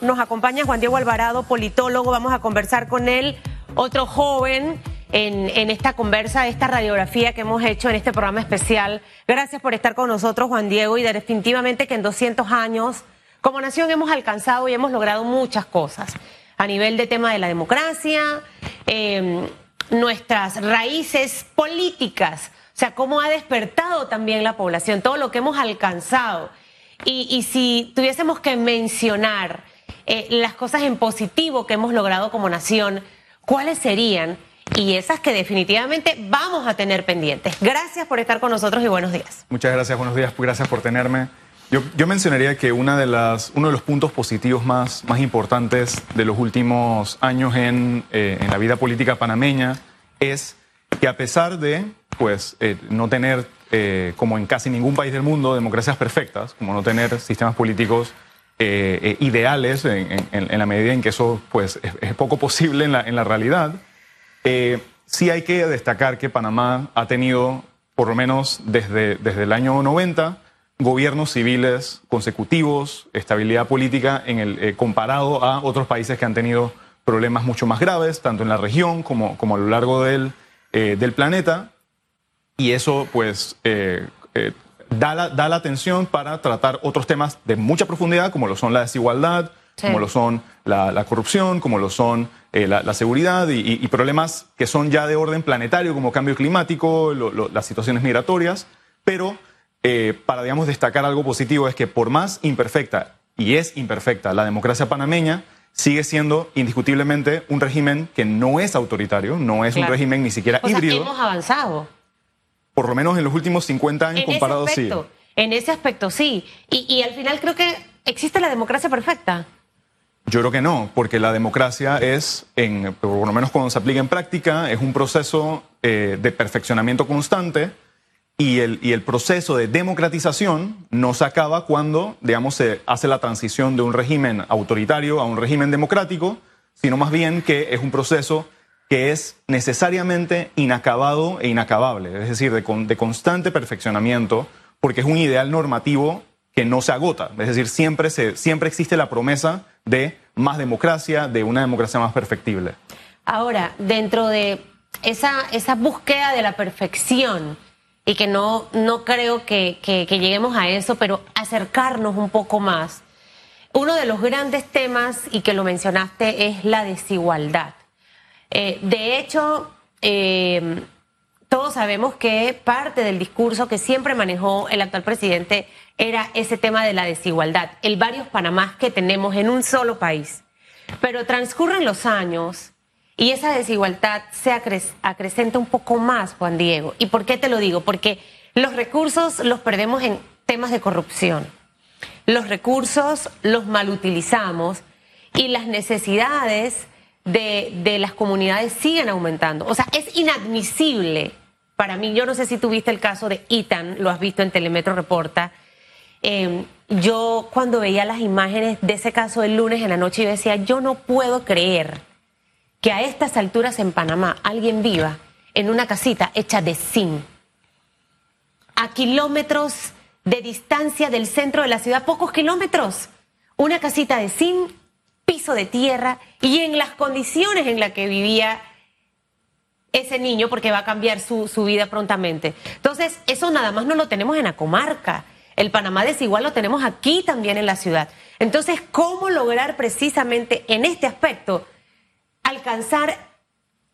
nos acompaña Juan Diego Alvarado, politólogo. Vamos a conversar con él, otro joven, en, esta conversa, esta radiografía que hemos hecho en este programa especial. Gracias por estar con nosotros, Juan Diego, y definitivamente que en 200 años, como nación, hemos alcanzado y hemos logrado muchas cosas a nivel de tema de la democracia, eh, nuestras raíces políticas, o sea, cómo ha despertado también la población, todo lo que hemos alcanzado. Y si tuviésemos que mencionar eh, las cosas en positivo que hemos logrado como nación, ¿cuáles serían? Y esas que definitivamente vamos a tener pendientes. Gracias por estar con nosotros y buenos días. Muchas gracias, buenos días, gracias por tenerme. Yo, yo mencionaría que una de las, uno de los puntos positivos más, más importantes de los últimos años en, eh, en la vida política panameña es que a pesar de pues, eh, no tener eh, como en casi ningún país del mundo, democracias perfectas, como no tener sistemas políticos eh, eh ideales en, la medida en que eso pues, es, poco posible en la, realidad, eh, sí hay que destacar que Panamá ha tenido, por lo menos desde, desde el año 90, gobiernos civiles consecutivos, estabilidad política en el, eh, comparado a otros países que han tenido problemas mucho más graves, tanto en la región como, como a lo largo del, del planeta. Y eso pues da, la, da, la, atención para tratar otros temas de mucha profundidad como lo son la desigualdad, sí. como lo son la, la, corrupción, como lo son eh, la, la, seguridad y, y, problemas que son ya de orden planetario como cambio climático, lo, lo, las situaciones migratorias, pero eh, para digamos destacar algo positivo es que por más imperfecta y es imperfecta la democracia panameña, sigue siendo indiscutiblemente un régimen que no es autoritario, no es claro. un régimen ni siquiera o híbrido. Sea, hemos avanzado por lo menos en los últimos 50 años en comparado ese aspecto, sí. En ese aspecto sí. Y, y, al final creo que existe la democracia perfecta. Yo creo que no, porque la democracia es, en, por lo menos cuando se aplica en práctica, es un proceso eh, de perfeccionamiento constante y el, y el proceso de democratización no se acaba cuando, digamos, se hace la transición de un régimen autoritario a un régimen democrático, sino más bien que es un proceso que es necesariamente inacabado e inacabable, es decir, de, con, de, constante perfeccionamiento, porque es un ideal normativo que no se agota, es decir, siempre, se, siempre existe la promesa de más democracia, de una democracia más perfectible. Ahora, dentro de esa, esa búsqueda de la perfección, y que no, no creo que, que, que lleguemos a eso, pero acercarnos un poco más, uno de los grandes temas, y que lo mencionaste, es la desigualdad. Eh, de hecho, eh, todos sabemos que parte del discurso que siempre manejó el actual presidente era ese tema de la desigualdad, el varios Panamás que tenemos en un solo país. Pero transcurren los años y esa desigualdad se acre acrecenta un poco más, Juan Diego. ¿Y por qué te lo digo? Porque los recursos los perdemos en temas de corrupción. Los recursos los malutilizamos y las necesidades de, de, las comunidades siguen aumentando. O sea, es inadmisible para mí. Yo no sé si tuviste el caso de Itan, lo has visto en Telemetro Reporta. Eh, yo cuando veía las imágenes de ese caso el lunes en la noche, yo decía, yo no puedo creer que a estas alturas en Panamá alguien viva en una casita hecha de zinc, a kilómetros de distancia del centro de la ciudad, pocos kilómetros, una casita de zinc piso de tierra y en las condiciones en las que vivía ese niño, porque va a cambiar su, su, vida prontamente. Entonces, eso nada más no lo tenemos en la comarca. El Panamá desigual lo tenemos aquí también en la ciudad. Entonces, ¿cómo lograr precisamente en este aspecto alcanzar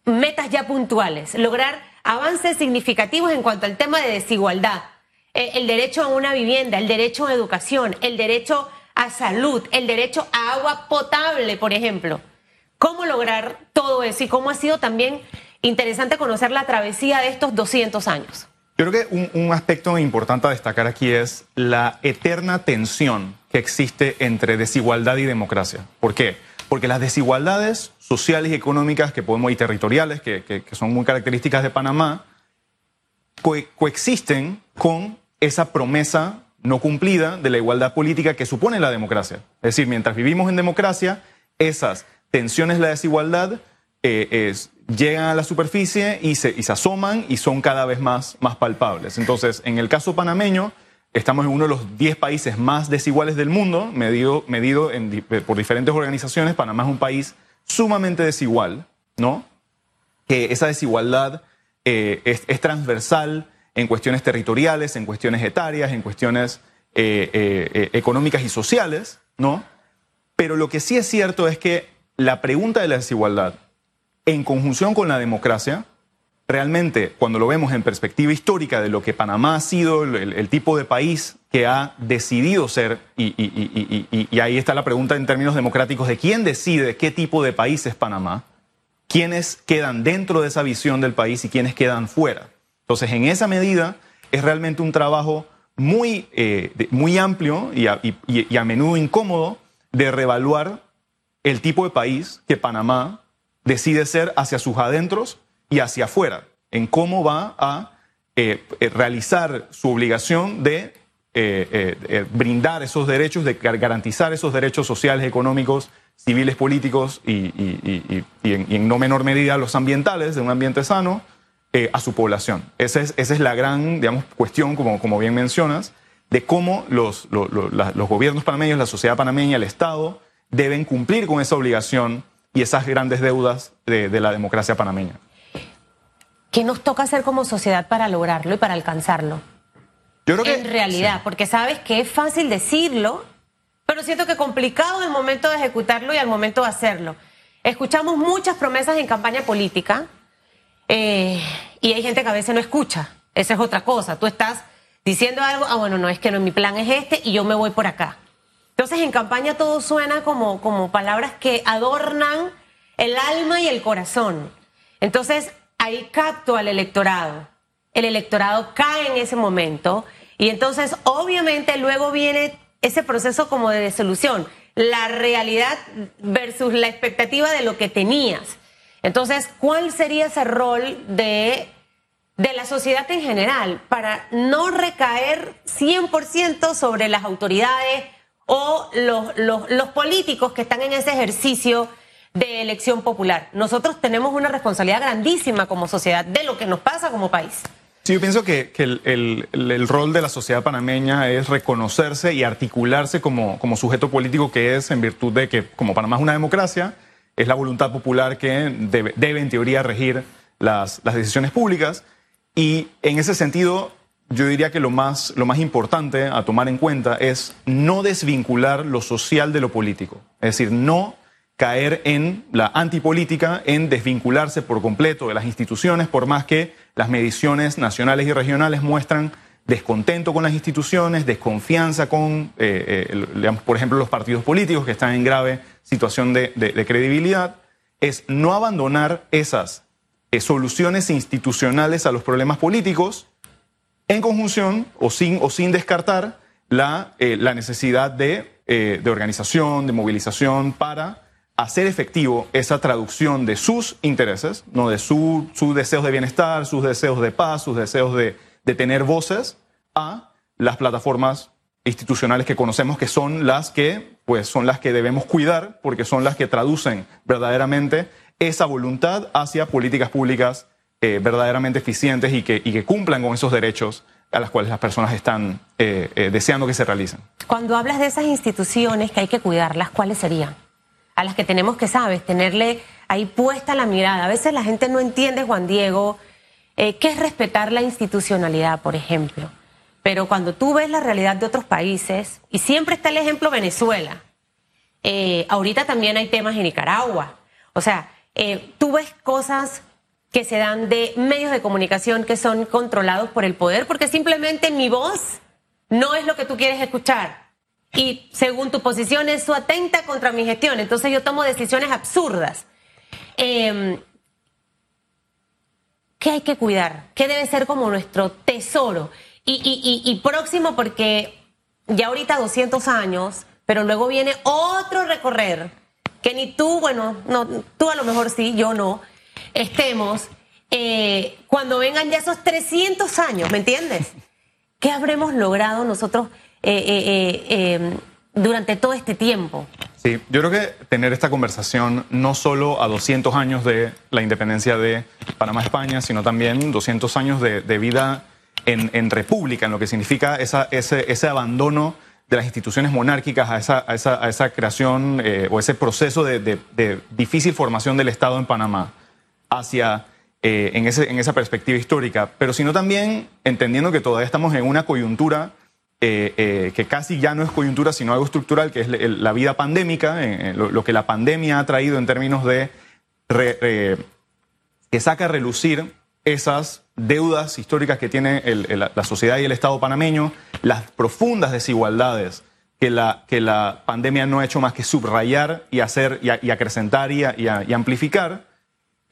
metas ya puntuales, lograr avances significativos en cuanto al tema de desigualdad? Eh, el derecho a una vivienda, el derecho a educación, el derecho a salud, el derecho a agua potable, por ejemplo. ¿Cómo lograr todo eso y cómo ha sido también interesante conocer la travesía de estos 200 años? Yo creo que un, aspecto importante a destacar aquí es la eterna tensión que existe entre desigualdad y democracia. ¿Por qué? Porque las desigualdades sociales y económicas que podemos y territoriales, que, que, son muy características de Panamá, co coexisten con esa promesa no cumplida de la igualdad política que supone la democracia. Es decir, mientras vivimos en democracia, esas tensiones la desigualdad eh, llegan a la superficie y se, y se, asoman y son cada vez más, más palpables. Entonces, en el caso panameño, estamos en uno de los 10 países más desiguales del mundo, medido, medido por diferentes organizaciones. Panamá es un país sumamente desigual, ¿no? Que esa desigualdad eh, es, transversal en cuestiones territoriales, en cuestiones etarias, en cuestiones eh, eh, económicas y sociales, ¿no? Pero lo que sí es cierto es que la pregunta de la desigualdad, en conjunción con la democracia, realmente cuando lo vemos en perspectiva histórica de lo que Panamá ha sido, el, tipo de país que ha decidido ser, y, y, ahí está la pregunta en términos democráticos de quién decide qué tipo de país es Panamá, quiénes quedan dentro de esa visión del país y quiénes quedan fuera. Entonces, en esa medida, es realmente un trabajo muy, eh, muy amplio y a, menudo incómodo de revaluar el tipo de país que Panamá decide ser hacia sus adentros y hacia afuera, en cómo va a eh, eh, realizar su obligación de brindar esos derechos, de garantizar esos derechos sociales, económicos, civiles, políticos y, en, no menor medida los ambientales, de un ambiente sano, eh, a su población. Esa es, esa es la gran, digamos, cuestión, como, como bien mencionas, de cómo los, los gobiernos panameños, la sociedad panameña, el Estado, deben cumplir con esa obligación y esas grandes deudas de, la democracia panameña. ¿Qué nos toca hacer como sociedad para lograrlo y para alcanzarlo? Yo creo que, en realidad, porque sabes que es fácil decirlo, pero siento que complicado el momento de ejecutarlo y al momento de hacerlo. Escuchamos muchas promesas en campaña política, eh, y hay gente que a veces no escucha. Esa es otra cosa. Tú estás diciendo algo, ah, bueno, no, es que no, mi plan es este y yo me voy por acá. Entonces en campaña todo suena como, como palabras que adornan el alma y el corazón. Entonces ahí capto al electorado. El electorado cae en ese momento y entonces obviamente luego viene ese proceso como de desolución, la realidad versus la expectativa de lo que tenías. Entonces, ¿cuál sería ese rol de, de la sociedad en general para no recaer 100% sobre las autoridades o los, los, políticos que están en ese ejercicio de elección popular? Nosotros tenemos una responsabilidad grandísima como sociedad de lo que nos pasa como país. Sí, yo pienso que, que el, el, el, rol de la sociedad panameña es reconocerse y articularse como, como sujeto político que es en virtud de que como Panamá es una democracia, es la voluntad popular que debe, en teoría regir las, las, decisiones públicas. Y en ese sentido, yo diría que lo más, lo más importante a tomar en cuenta es no desvincular lo social de lo político. Es decir, no caer en la antipolítica, en desvincularse por completo de las instituciones, por más que las mediciones nacionales y regionales muestran descontento con las instituciones, desconfianza con, eh, eh, por ejemplo, los partidos políticos que están en grave situación de, credibilidad, es no abandonar esas eh, soluciones institucionales a los problemas políticos en conjunción o sin, o sin descartar la, la necesidad de, de organización, de movilización para hacer efectivo esa traducción de sus intereses, no de sus deseos de bienestar, sus deseos de paz, sus deseos de, de tener voces a las plataformas institucionales que conocemos que son las que pues son las que debemos cuidar porque son las que traducen verdaderamente esa voluntad hacia políticas públicas eh, verdaderamente eficientes y que, y que cumplan con esos derechos a las cuales las personas están eh, eh, deseando que se realicen. Cuando hablas de esas instituciones que hay que cuidarlas, ¿cuáles serían? A las que tenemos que, sabes, tenerle ahí puesta la mirada. A veces la gente no entiende, Juan Diego, qué es respetar la institucionalidad, por ejemplo. Pero cuando tú ves la realidad de otros países, y siempre está el ejemplo Venezuela, eh, ahorita también hay temas en Nicaragua. O sea, eh, tú ves cosas que se dan de medios de comunicación que son controlados por el poder, porque simplemente mi voz no es lo que tú quieres escuchar. Y según tu posición, eso atenta contra mi gestión. Entonces yo tomo decisiones absurdas. Em, ¿Qué hay que cuidar? ¿Qué debe ser como nuestro tesoro? Y, próximo porque ya ahorita 200 años, pero luego viene otro recorrer que ni tú, bueno, no, tú a lo mejor sí, yo no, estemos eh, cuando vengan ya esos 300 años, ¿me entiendes? ¿Qué habremos logrado nosotros eh, eh, em, durante todo este tiempo? Sí, yo creo que tener esta conversación no solo a 200 años de la independencia de Panamá, España, sino también 200 años de, de vida en, república, en lo que significa esa, ese, ese, abandono de las instituciones monárquicas a esa, a esa, a esa creación eh, o ese proceso de, de, difícil formación del Estado en Panamá hacia, eh, en, ese, en esa perspectiva histórica, pero sino también entendiendo que todavía estamos en una coyuntura eh, que casi ya no es coyuntura, sino algo estructural, que es la vida pandémica, lo, que la pandemia ha traído en términos de que saca a relucir esas deudas históricas que tiene la sociedad y el Estado panameño, las profundas desigualdades que la, que la pandemia no ha hecho más que subrayar y hacer y, acrecentar y, amplificar.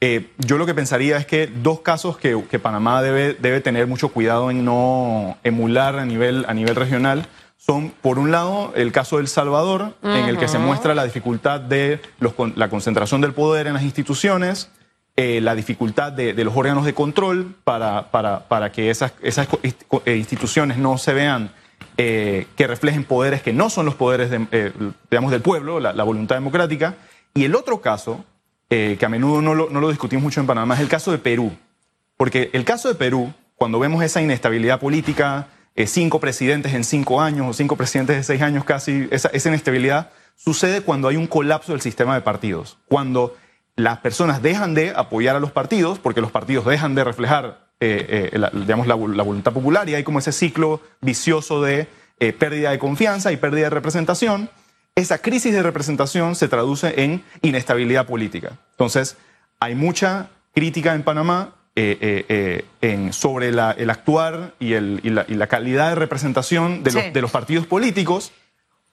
Eh, yo lo que pensaría es que dos casos que, Panamá debe, debe, tener mucho cuidado en no emular a nivel, a nivel regional son, por un lado, el caso del Salvador, en el que se muestra la dificultad de la concentración del poder en las instituciones, eh, la dificultad de, los órganos de control para, para, que esas, esas, eh, instituciones no se vean eh, que reflejen poderes que no son los poderes digamos, del pueblo, la, voluntad democrática. Y el otro caso, que a menudo no lo, no lo discutimos mucho en Panamá, es el caso de Perú. Porque el caso de Perú, cuando vemos esa inestabilidad política, cinco presidentes en cinco años o cinco presidentes de seis años casi, esa, esa inestabilidad sucede cuando hay un colapso del sistema de partidos. Cuando las personas dejan de apoyar a los partidos porque los partidos dejan de reflejar eh, eh, la, digamos, la, voluntad popular y hay como ese ciclo vicioso de eh, pérdida de confianza y pérdida de representación. Esa crisis de representación se traduce en inestabilidad política. Entonces, hay mucha crítica en Panamá en, sobre el actuar y, la, calidad de representación de los, de los partidos políticos,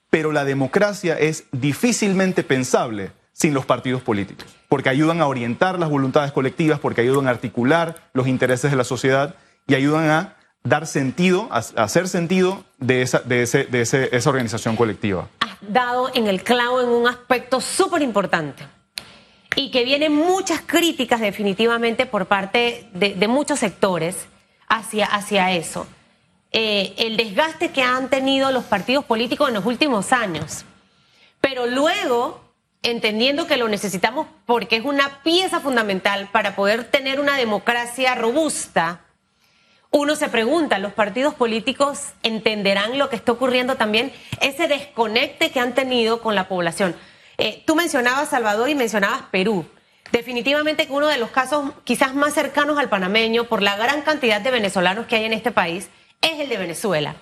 pero la democracia es difícilmente pensable sin los partidos políticos, porque ayudan a orientar las voluntades colectivas, porque ayudan a articular los intereses de la sociedad y ayudan a dar sentido, a, hacer sentido de, esa, de, ese, de esa organización colectiva. Dado en el clavo en un aspecto súper importante y que vienen muchas críticas definitivamente por parte de, muchos sectores hacia, hacia eso. Eh, el desgaste que han tenido los partidos políticos en los últimos años. Pero luego entendiendo que lo necesitamos porque es una pieza fundamental para poder tener una democracia robusta, uno se pregunta, ¿los partidos políticos entenderán lo que está ocurriendo también? Ese desconecte que han tenido con la población. Eh, tú mencionabas Salvador y mencionabas Perú. Definitivamente que uno de los casos quizás más cercanos al panameño por la gran cantidad de venezolanos que hay en este país es el de Venezuela.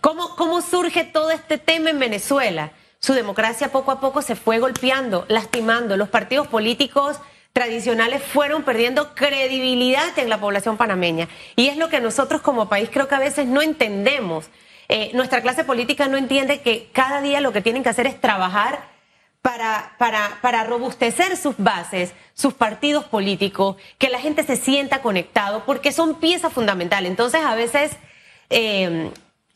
¿Cómo, cómo surge todo este tema en Venezuela? su democracia poco a poco se fue golpeando, lastimando. Los partidos políticos tradicionales fueron perdiendo credibilidad en la población panameña. Y es lo que nosotros como país creo que a veces no entendemos. Eh, nuestra clase política no entiende que cada día lo que tienen que hacer es trabajar para, para, para, robustecer sus bases, sus partidos políticos, que la gente se sienta conectado, porque son piezas fundamentales. Entonces, a veces eh,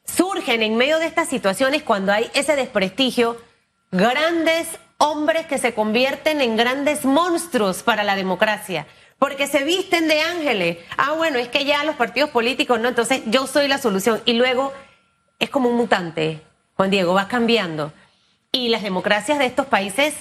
surgen en medio de estas situaciones cuando hay ese desprestigio grandes hombres que se convierten en grandes monstruos para la democracia. Porque se visten de ángeles. Ah, bueno, es que ya los partidos políticos no, entonces yo soy la solución. Y luego es como un mutante, Juan Diego, va cambiando. Y las democracias de estos países,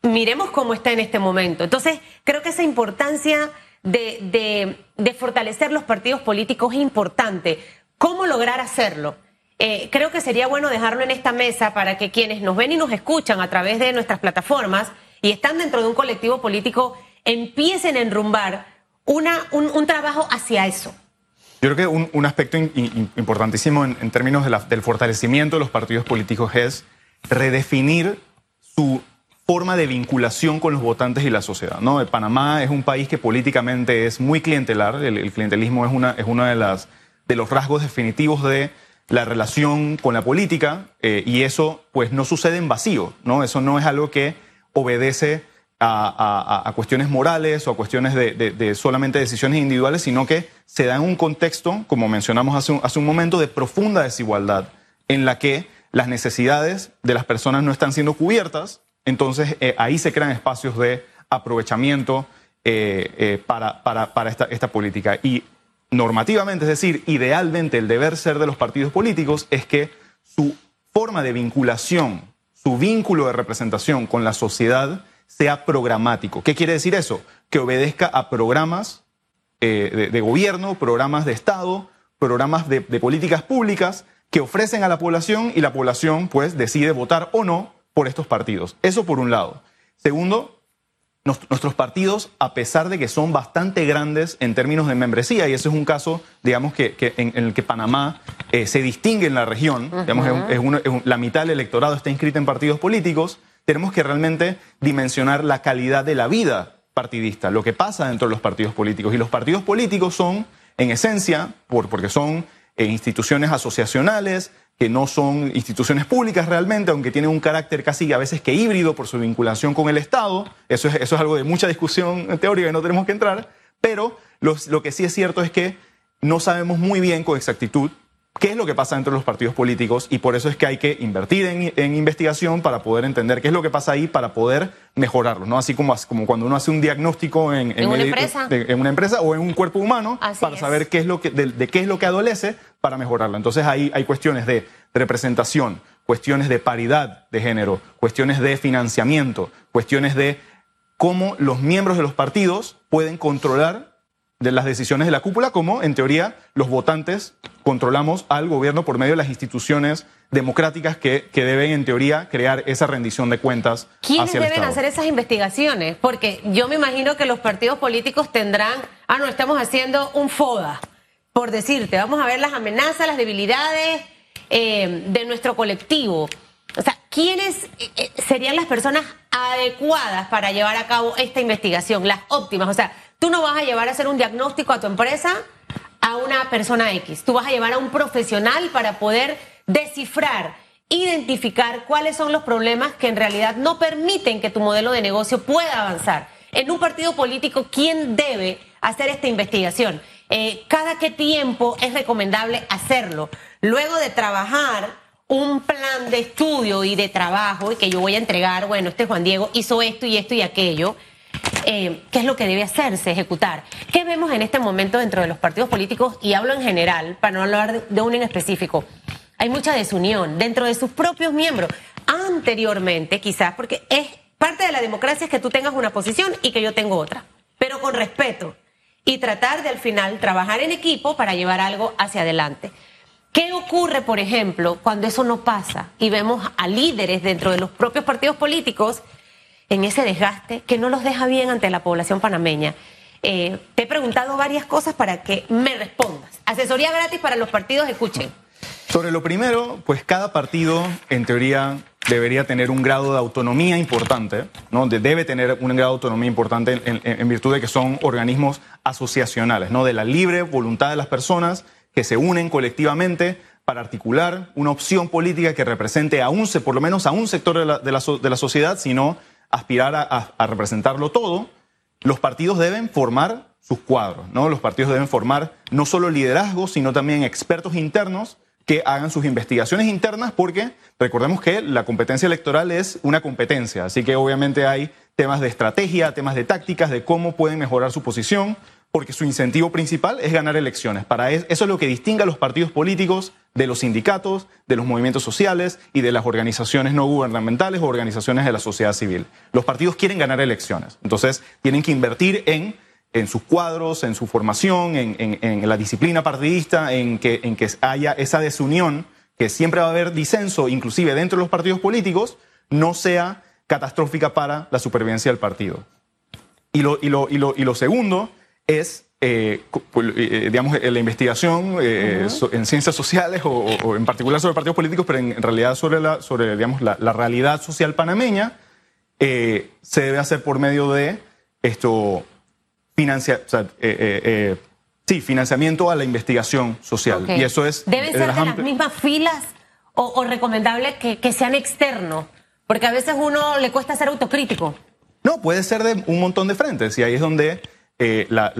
miremos cómo está en este momento. Entonces, creo que esa importancia de, de fortalecer los partidos políticos es importante. ¿Cómo lograr hacerlo? Eh, creo que sería bueno dejarlo en esta mesa para que quienes nos ven y nos escuchan a través de nuestras plataformas y están dentro de un colectivo político empiecen a enrumbar una, un, trabajo hacia eso. Yo creo que un, aspecto importantísimo en, términos del fortalecimiento de los partidos políticos es redefinir su forma de vinculación con los votantes y la sociedad. ¿no? Panamá es un país que políticamente es muy clientelar, el, clientelismo es, una, es uno de, las, de los rasgos definitivos de la relación con la política eh, y eso pues no sucede en vacío, ¿no? Eso no es algo que obedece a, cuestiones morales o a cuestiones de, solamente decisiones individuales, sino que se da en un contexto, como mencionamos hace un, hace un momento, de profunda desigualdad en la que las necesidades de las personas no están siendo cubiertas, entonces eh, ahí se crean espacios de aprovechamiento eh, para, para, para esta, esta política. Y normativamente, es decir, idealmente el deber ser de los partidos políticos es que su forma de vinculación, su vínculo de representación con la sociedad sea programático. ¿Qué quiere decir eso? Que obedezca a programas eh, de, gobierno, programas de Estado, programas de, de políticas públicas que ofrecen a la población y la población pues decide votar o no por estos partidos. Eso por un lado. Segundo, nuestros partidos, a pesar de que son bastante grandes en términos de membresía, y eso es un caso, digamos, que, en, el que Panamá eh, se distingue en la región, digamos, la mitad del electorado está inscrita en partidos políticos, tenemos que realmente dimensionar la calidad de la vida partidista, lo que pasa dentro de los partidos políticos. Y los partidos políticos son, en esencia, por, porque son eh, instituciones asociacionales, que no son instituciones públicas realmente, aunque tienen un carácter casi a veces que híbrido por su vinculación con el Estado. Eso es, eso es algo de mucha discusión teórica y no tenemos que entrar. Pero lo que sí es cierto es que no sabemos muy bien con exactitud qué es lo que pasa dentro de los partidos políticos y por eso es que hay que invertir en, investigación para poder entender qué es lo que pasa ahí para poder mejorarlo, ¿no? Así como, como cuando uno hace un diagnóstico en, en, una, empresa? en una, empresa. o en un cuerpo humano para saber qué es lo que, de, qué es lo que adolece para mejorarlo. Entonces ahí hay cuestiones de representación, cuestiones de paridad de género, cuestiones de financiamiento, cuestiones de cómo los miembros de los partidos pueden controlar de las decisiones de la cúpula, como en teoría los votantes controlamos al gobierno por medio de las instituciones democráticas que, que deben en teoría crear esa rendición de cuentas. ¿Quiénes deben hacer esas investigaciones? Porque yo me imagino que los partidos políticos tendrán, ah, no, estamos haciendo un FODA, por decirte, vamos a ver las amenazas, las debilidades eh, de nuestro colectivo. O sea, ¿quiénes eh, eh, serían las personas adecuadas para llevar a cabo esta investigación, las óptimas? O sea, Tú no vas a llevar a hacer un diagnóstico a tu empresa a una persona X. Tú vas a llevar a un profesional para poder descifrar, identificar cuáles son los problemas que en realidad no permiten que tu modelo de negocio pueda avanzar. En un partido político, ¿quién debe hacer esta investigación? Eh, ¿Cada qué tiempo es recomendable hacerlo? Luego de trabajar un plan de estudio y de trabajo y que yo voy a entregar, bueno, este Juan Diego hizo esto y esto y aquello eh, qué es lo que debe hacerse, ejecutar. ¿Qué vemos en este momento dentro de los partidos políticos? Y hablo en general, para no hablar de uno en específico. Hay mucha desunión dentro de sus propios miembros. Anteriormente, quizás, porque es parte de la democracia es que tú tengas una posición y que yo tengo otra, pero con respeto. Y tratar de al final trabajar en equipo para llevar algo hacia adelante. ¿Qué ocurre, por ejemplo, cuando eso no pasa y vemos a líderes dentro de los propios partidos políticos en ese desgaste que no los deja bien ante la población panameña. Eh, te he preguntado varias cosas para que me respondas. Asesoría gratis para los partidos, escuchen. Sobre lo primero, pues cada partido, en teoría, debería tener un grado de autonomía importante, ¿no? debe tener un grado de autonomía importante en, virtud de que son organismos asociacionales, ¿no? de la libre voluntad de las personas que se unen colectivamente para articular una opción política que represente a un, por lo menos a un sector de la, de la, de la sociedad, sino aspirar a, representarlo todo, los partidos deben formar sus cuadros, ¿no? Los partidos deben formar no solo liderazgos, sino también expertos internos que hagan sus investigaciones internas, porque recordemos que la competencia electoral es una competencia, así que obviamente hay temas de estrategia, temas de tácticas, de cómo pueden mejorar su posición, porque su incentivo principal es ganar elecciones. Para eso es lo que distingue a los partidos políticos de los sindicatos, de los movimientos sociales y de las organizaciones no gubernamentales o organizaciones de la sociedad civil. Los partidos quieren ganar elecciones, entonces tienen que invertir en, en sus cuadros, en su formación, en, en, la disciplina partidista, en que, en que haya esa desunión, que siempre va a haber disenso, inclusive dentro de los partidos políticos, no sea catastrófica para la supervivencia del partido. Y lo, y lo, y lo, y lo segundo es, eh, pues, eh, digamos, la investigación eh, en ciencias sociales o, en particular sobre partidos políticos, pero en, realidad sobre, la, sobre digamos, la, realidad social panameña, se debe hacer por medio de esto, financia, sí, financiamiento a la investigación social. Y eso es... ¿Deben ser de las, mismas filas o, recomendable que, que sean externos? Porque a veces uno le cuesta ser autocrítico. No, puede ser de un montón de frentes y ahí es donde eh, la,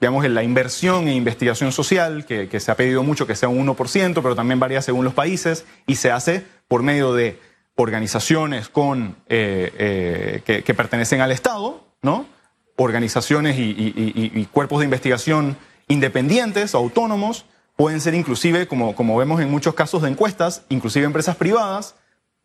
digamos, la inversión en investigación social, que, se ha pedido mucho que sea un 1%, pero también varía según los países, y se hace por medio de organizaciones con, eh, eh, que, pertenecen al Estado, ¿no? organizaciones y, cuerpos de investigación independientes, autónomos, pueden ser inclusive, como, como vemos en muchos casos de encuestas, inclusive empresas privadas,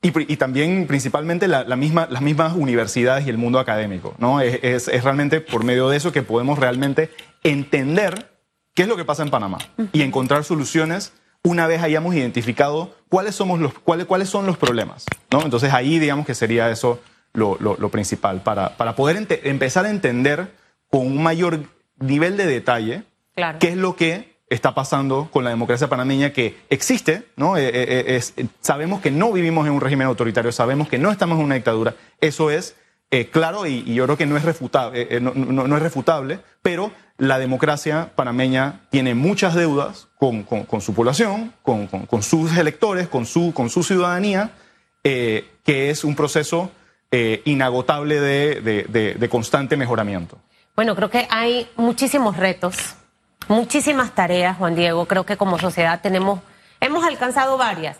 y, también principalmente la, misma, las mismas universidades y el mundo académico. ¿no? Es, es, realmente por medio de eso que podemos realmente entender qué es lo que pasa en Panamá y encontrar soluciones una vez hayamos identificado cuáles, somos los, cuáles, cuáles son los problemas. ¿no? Entonces ahí digamos que sería eso lo, lo, principal, para, para poder empezar a entender con un mayor nivel de detalle qué es lo que está pasando con la democracia panameña que existe, ¿no? Eh, eh, eh, sabemos que no vivimos en un régimen autoritario, sabemos que no estamos en una dictadura, eso es claro y, yo creo que no es, refutable, no, es refutable, pero la democracia panameña tiene muchas deudas con, su población, con, sus electores, con su, con su ciudadanía, que es un proceso inagotable de constante mejoramiento. Bueno, creo que hay muchísimos retos muchísimas tareas, Juan Diego. Creo que como sociedad tenemos, hemos alcanzado varias.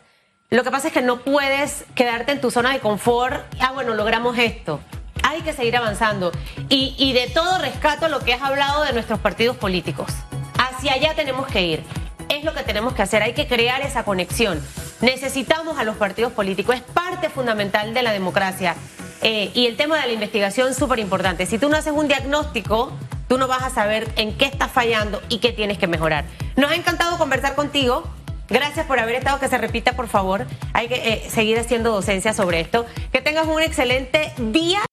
Lo que pasa es que no puedes quedarte en tu zona de confort. Ah, bueno, logramos esto. Hay que seguir avanzando. Y, y de todo rescato lo que has hablado de nuestros partidos políticos. Hacia allá tenemos que ir. Es lo que tenemos que hacer. Hay que crear esa conexión. Necesitamos a los partidos políticos. Es parte fundamental de la democracia. Eh, y el tema de la investigación es súper importante. Si tú no haces un diagnóstico, tú no vas a saber en qué estás fallando y qué tienes que mejorar. Nos ha encantado conversar contigo. Gracias por haber estado, que se repita, por favor. Hay que eh, seguir haciendo docencia sobre esto. Que tengas un excelente día.